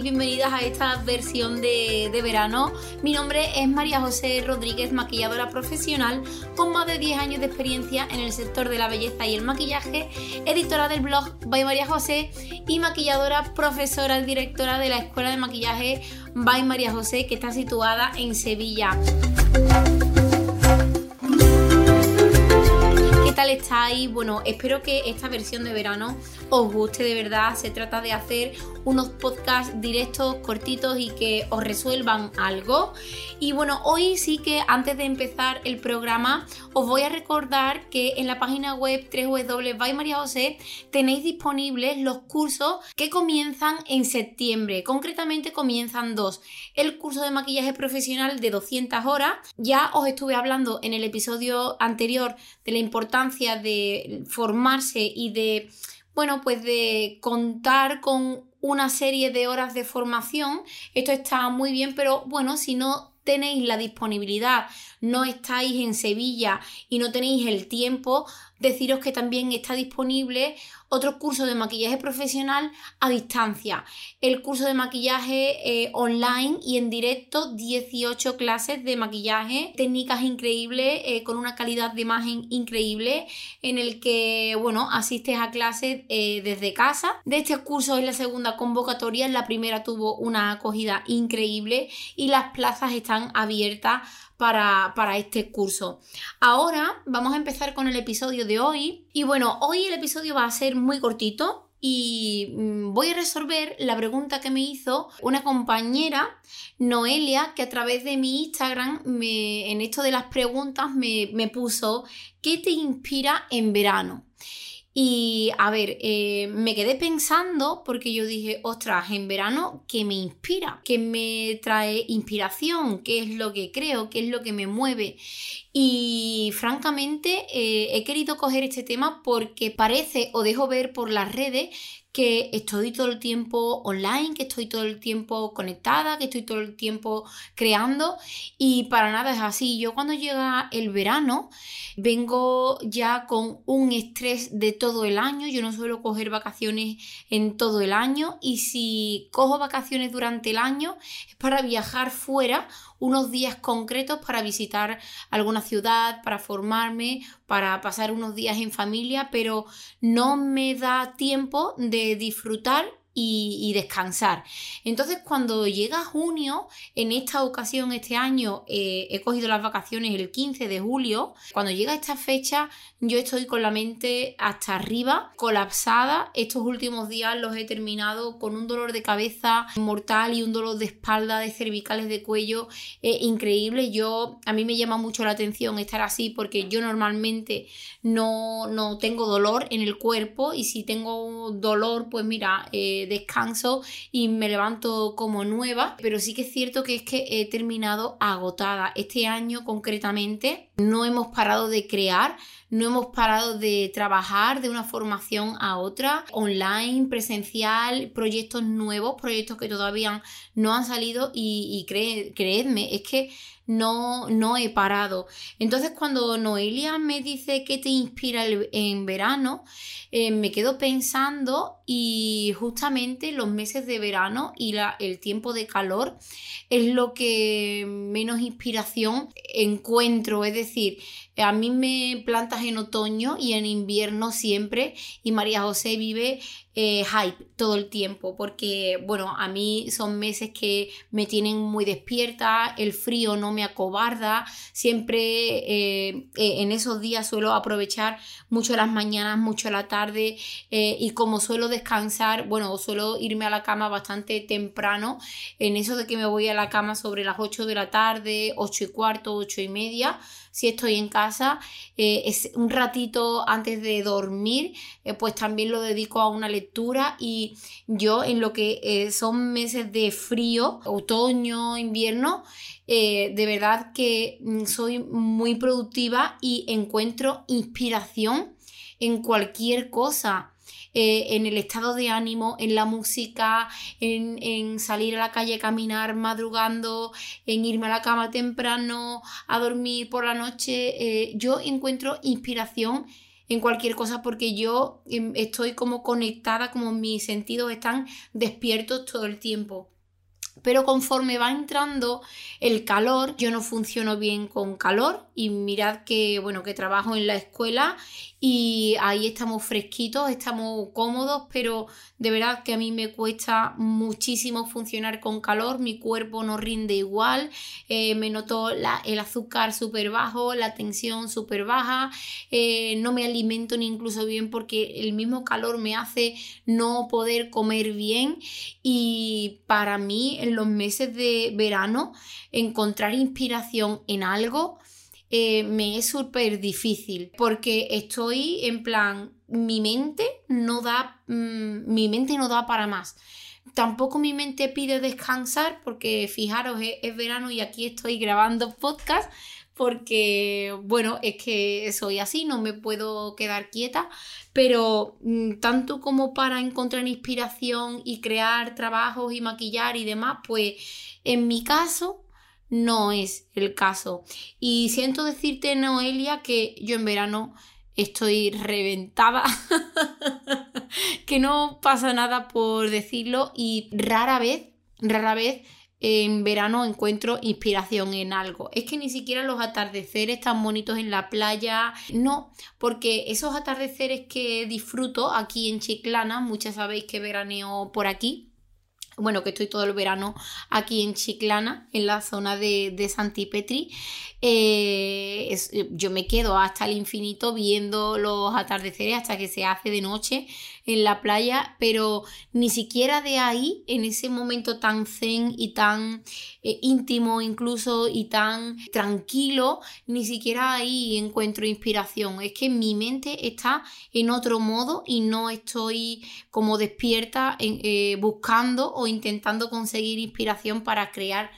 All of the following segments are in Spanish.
Bienvenidas a esta versión de, verano. Mi nombre es María José Rodríguez, maquilladora profesional con más de 10 años de experiencia en el sector de la belleza y el maquillaje, editora del blog By María José y maquilladora, profesora, directora de la Escuela de Maquillaje By María José que está situada en Sevilla. tal estáis? Bueno, espero que esta versión de verano os guste de verdad. Se trata de hacer unos podcasts directos, cortitos y que os resuelvan algo. Y bueno, hoy sí que antes de empezar el programa os voy a recordar que en la página web José tenéis disponibles los cursos que comienzan en septiembre. Concretamente comienzan dos. El curso de maquillaje profesional de 200 horas. Ya os estuve hablando en el episodio anterior de la importancia de formarse y de, bueno, pues de contar con una serie de horas de formación. Esto está muy bien, pero bueno, si no tenéis la disponibilidad, no estáis en Sevilla y no tenéis el tiempo, deciros que también está disponible otro curso de maquillaje profesional a distancia. El curso de maquillaje eh, online y en directo, 18 clases de maquillaje, técnicas increíbles, eh, con una calidad de imagen increíble, en el que, bueno, asistes a clases eh, desde casa. De este curso es la segunda convocatoria, la primera tuvo una acogida increíble y las plazas están abiertas para, para, este curso. Ahora vamos a empezar con el episodio de hoy. Y bueno, hoy el episodio va a ser muy cortito y mm, voy a resolver la pregunta que me hizo una compañera, Noelia, que a través de mi Instagram, me, en esto de las preguntas, me, me puso, ¿qué te inspira en verano? Y a ver, eh, me quedé pensando porque yo dije, ostras, en verano, ¿qué me inspira? ¿Qué me trae inspiración? ¿Qué es lo que creo? ¿Qué es lo que me mueve? Y francamente eh, he querido coger este tema porque parece o dejo ver por las redes que estoy todo el tiempo online, que estoy todo el tiempo conectada, que estoy todo el tiempo creando y para nada es así. Yo cuando llega el verano vengo ya con un estrés de todo el año, yo no suelo coger vacaciones en todo el año y si cojo vacaciones durante el año es para viajar fuera unos días concretos para visitar alguna ciudad, para formarme, para pasar unos días en familia, pero no me da tiempo de disfrutar y, descansar. Entonces, cuando llega junio, en esta ocasión, este año, eh, he cogido las vacaciones el 15 de julio. Cuando llega esta fecha, yo estoy con la mente hasta arriba, colapsada. Estos últimos días los he terminado con un dolor de cabeza mortal y un dolor de espalda, de cervicales, de cuello eh, increíble. Yo, a mí me llama mucho la atención estar así porque yo normalmente no, no tengo dolor en el cuerpo y si tengo dolor, pues mira, eh, descanso y me levanto como nueva, pero sí que es cierto que es que he terminado agotada. Este año concretamente no hemos parado de crear, no hemos parado de trabajar de una formación a otra, online, presencial, proyectos nuevos, proyectos que todavía no han salido y, creedme, es que no, no he parado. Entonces cuando Noelia me dice que te inspira en verano, eh, me quedo pensando y justamente los meses de verano y el tiempo de calor es lo que menos inspiración encuentro. Es decir, a mí me plantas en otoño y en invierno siempre y María José vive eh, hype todo el tiempo porque bueno a mí son meses que me tienen muy despierta el frío no me acobarda siempre eh, eh, en esos días suelo aprovechar mucho las mañanas mucho la tarde y como suelo descansar bueno suelo irme a la cama bastante temprano en eso de que me voy a la cama sobre las 8 de la tarde 8 y cuarto 8 y media si estoy en casa, eh, es un ratito antes de dormir, eh, pues también lo dedico a una lectura y yo en lo que eh, son meses de frío, otoño, invierno, de verdad que mm, soy muy productiva y encuentro inspiración en cualquier cosa. Eh, en el estado de ánimo, en la música, en, salir a la calle caminar madrugando, en irme a la cama temprano, a dormir por la noche. Eh, yo encuentro inspiración en cualquier cosa porque yo em, estoy como conectada, como mis sentidos están despiertos todo el tiempo. Pero conforme va entrando el calor, yo no funciono bien con calor y mirad que bueno, que trabajo en la escuela y ahí estamos fresquitos, estamos cómodos, pero de verdad que a mí me cuesta muchísimo funcionar con calor, mi cuerpo no rinde igual, eh, me noto el azúcar súper bajo, la tensión súper baja, eh, no me alimento ni incluso bien porque el mismo calor me hace no poder comer bien y para mí en los meses de verano encontrar inspiración en algo eh, me es súper difícil porque estoy en plan, mi mente no da, mm, mi mente no da para más. Tampoco mi mente pide descansar porque fijaros, es, verano y aquí estoy grabando podcast porque, bueno, es que soy así, no me puedo quedar quieta, pero mm, tanto como para encontrar inspiración y crear trabajos y maquillar y demás, pues en mi caso no es el caso. Y siento decirte, Noelia, que yo en verano estoy reventada, que no pasa nada por decirlo y rara vez, rara vez en verano encuentro inspiración en algo. Es que ni siquiera los atardeceres tan bonitos en la playa, no, porque esos atardeceres que disfruto aquí en Chiclana, muchas sabéis que veraneo por aquí, bueno, que estoy todo el verano aquí en Chiclana, en la zona de, de Santipetri, eh, yo me quedo hasta el infinito viendo los atardeceres hasta que se hace de noche en la playa, pero ni siquiera de ahí, en ese momento tan zen y tan eh, íntimo incluso y tan tranquilo, ni siquiera ahí encuentro inspiración. Es que mi mente está en otro modo y no estoy como despierta buscando o intentando conseguir inspiración para crear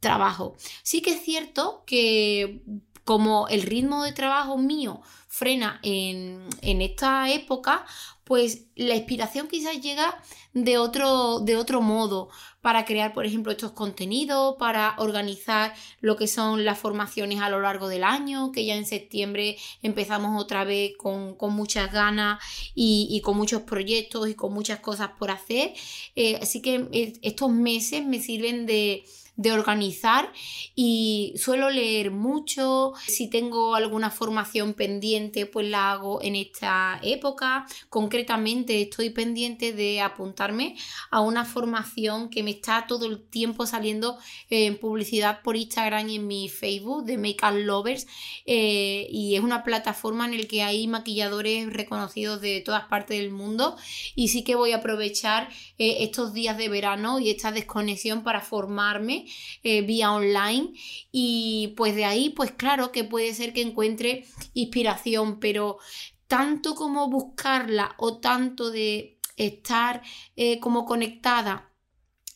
trabajo. Sí que es cierto que como el ritmo de trabajo mío frena en, esta época, pues la inspiración quizás llega de otro, de otro modo para crear, por ejemplo, estos contenidos, para organizar lo que son las formaciones a lo largo del año, que ya en septiembre empezamos otra vez con, muchas ganas y, con muchos proyectos y con muchas cosas por hacer. Eh, así que eh, estos meses me sirven de de organizar y suelo leer mucho. Si tengo alguna formación pendiente, pues la hago en esta época. Concretamente estoy pendiente de apuntarme a una formación que me está todo el tiempo saliendo en publicidad por Instagram y en mi Facebook de Make Up Lovers eh, y es una plataforma en la que hay maquilladores reconocidos de todas partes del mundo y sí que voy a aprovechar eh, estos días de verano y esta desconexión para formarme eh, vía online y pues de ahí pues claro que puede ser que encuentre inspiración, pero tanto como buscarla o tanto de estar eh, como conectada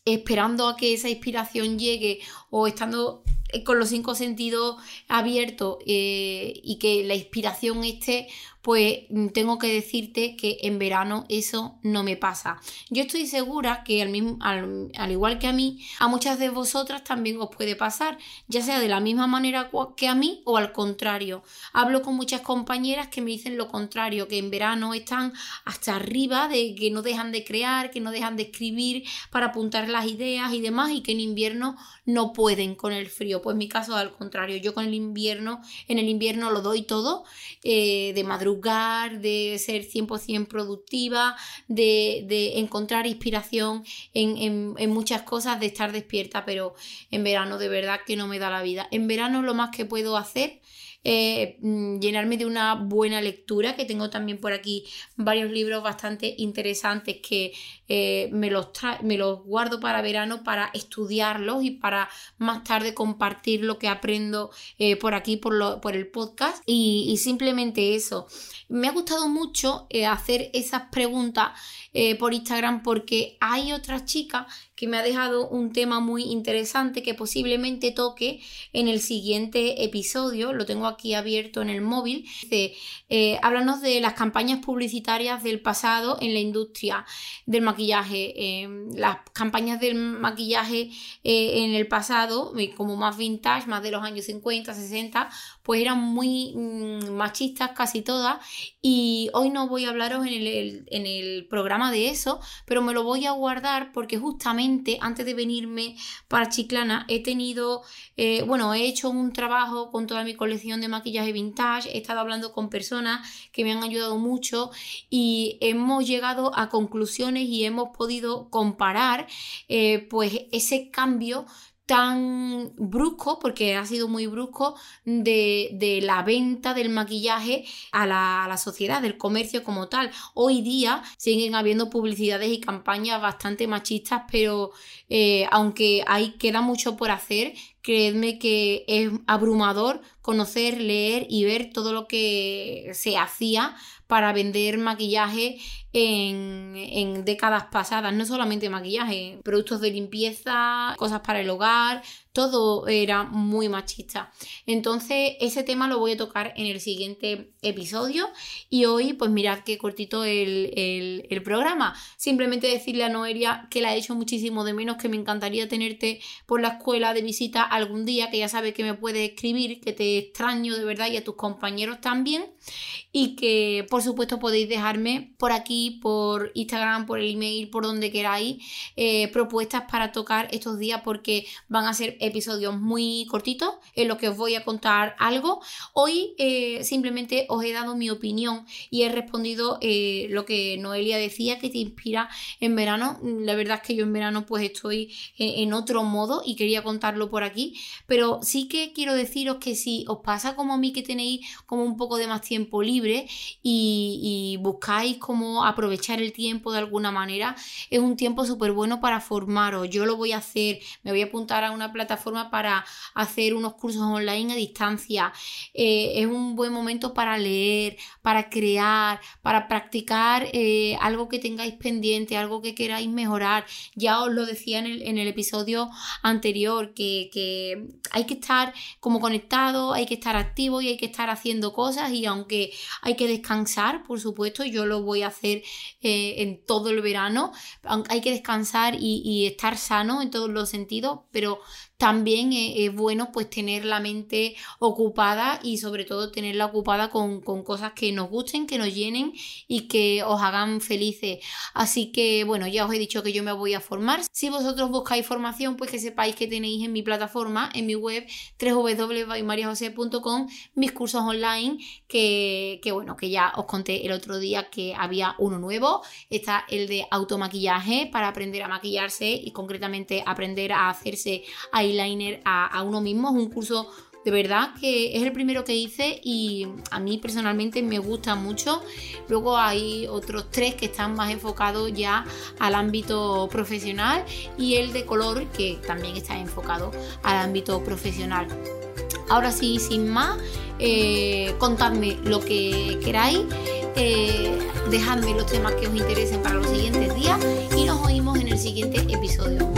esperando a que esa inspiración llegue o estando eh, con los cinco sentidos abiertos y que la inspiración esté, pues mm, tengo que decirte que en verano eso no me pasa. Yo estoy segura que al, mismo, al, igual que a mí, a muchas de vosotras también os puede pasar, ya sea de la misma manera que a mí o al contrario. Hablo con muchas compañeras que me dicen lo contrario, que en verano están hasta arriba, de que no dejan de crear, que no dejan de escribir para apuntar las ideas y demás, y que en invierno no pueden con el frío. Pues mi caso al contrario, yo con el invierno, en el invierno lo doy todo eh, de madrugada de ser 100% productiva, de, encontrar inspiración en, muchas cosas, de estar despierta, pero en verano de verdad que no me da la vida. En verano lo más que puedo hacer eh, mm, llenarme de una buena lectura, que tengo también por aquí varios libros bastante interesantes que eh, me, los me los guardo para verano para estudiarlos y para más tarde compartir lo que aprendo eh, por aquí, por, por el podcast. Y, y, simplemente eso. Me ha gustado mucho hacer esas preguntas por Instagram porque hay otras chicas que me ha dejado un tema muy interesante que posiblemente toque en el siguiente episodio. Lo tengo aquí abierto en el móvil. Dice, eh, háblanos de las campañas publicitarias del pasado en la industria del maquillaje. Em, las campañas del maquillaje eh, en el pasado, eh, como más vintage, más de los años 50, 60, pues eran muy mm, machistas casi todas. Y hoy no voy a hablaros en el, en el programa de eso, pero me lo voy a guardar porque justamente antes de venirme para Chiclana he tenido, bueno, he hecho un trabajo con toda mi colección de maquillaje vintage, he estado hablando con personas que me han ayudado mucho y hemos llegado a conclusiones y hemos podido comparar eh, pues ese cambio tan brusco, porque ha sido muy brusco, de, la venta del maquillaje a la, sociedad, del comercio como tal. Hoy día siguen habiendo publicidades y campañas bastante machistas, pero eh, aunque hay, queda mucho por hacer, creedme que es abrumador conocer, leer y ver todo lo que se hacía para vender maquillaje en, décadas pasadas, no solamente maquillaje, productos de limpieza, cosas para el hogar, todo era muy machista. Entonces ese tema lo voy a tocar en el siguiente episodio y hoy pues mirad qué cortito el, el, programa. Simplemente decirle a Noelia que la he hecho muchísimo de menos, que me encantaría tenerte por la escuela de visita algún día, que ya sabe que me puede escribir, que te extraño de verdad y a tus compañeros también y que por supuesto podéis dejarme por aquí, por Instagram, por el email, por donde queráis, eh, propuestas para tocar estos días porque van a ser episodios muy cortitos en los que os voy a contar algo. Hoy eh, simplemente os he dado mi opinión y he respondido eh, lo que Noelia decía que te inspira en verano. La verdad es que yo en verano pues estoy en otro modo y quería contarlo por aquí, pero sí que quiero deciros que si os pasa como a mí que tenéis como un poco de más tiempo libre, y, buscáis cómo aprovechar el tiempo de alguna manera, es un tiempo súper bueno para formaros. Yo lo voy a hacer, me voy a apuntar a una plataforma para hacer unos cursos online a distancia. Eh, es un buen momento para leer, para crear, para practicar eh, algo que tengáis pendiente, algo que queráis mejorar. Ya os lo decía en el, episodio anterior, que, que hay que estar como conectado, hay que estar activo y hay que estar haciendo cosas y aunque hay que descansar, por supuesto, yo lo voy a hacer eh, en todo el verano. Hay que descansar y, estar sano en todos los sentidos, pero también es, bueno pues tener la mente ocupada y sobre todo tenerla ocupada con, cosas que nos gusten, que nos llenen y que os hagan felices. Así que bueno, ya os he dicho que yo me voy a formar. Si vosotros buscáis formación, pues que sepáis que tenéis en mi plataforma, en mi web www.mariajose.com mis cursos online que, que bueno, que ya os conté el otro día que había uno nuevo. Está el de automaquillaje para aprender a maquillarse y concretamente aprender a hacerse eyeliner a, uno mismo. Es un curso de verdad que es el primero que hice y a mí personalmente me gusta mucho. Luego hay otros tres que están más enfocados ya al ámbito profesional y el de color que también está enfocado al ámbito profesional. Ahora sí, sin más, eh, contadme lo que queráis, eh, dejadme los temas que os interesen para los siguientes días y nos oímos en el siguiente episodio.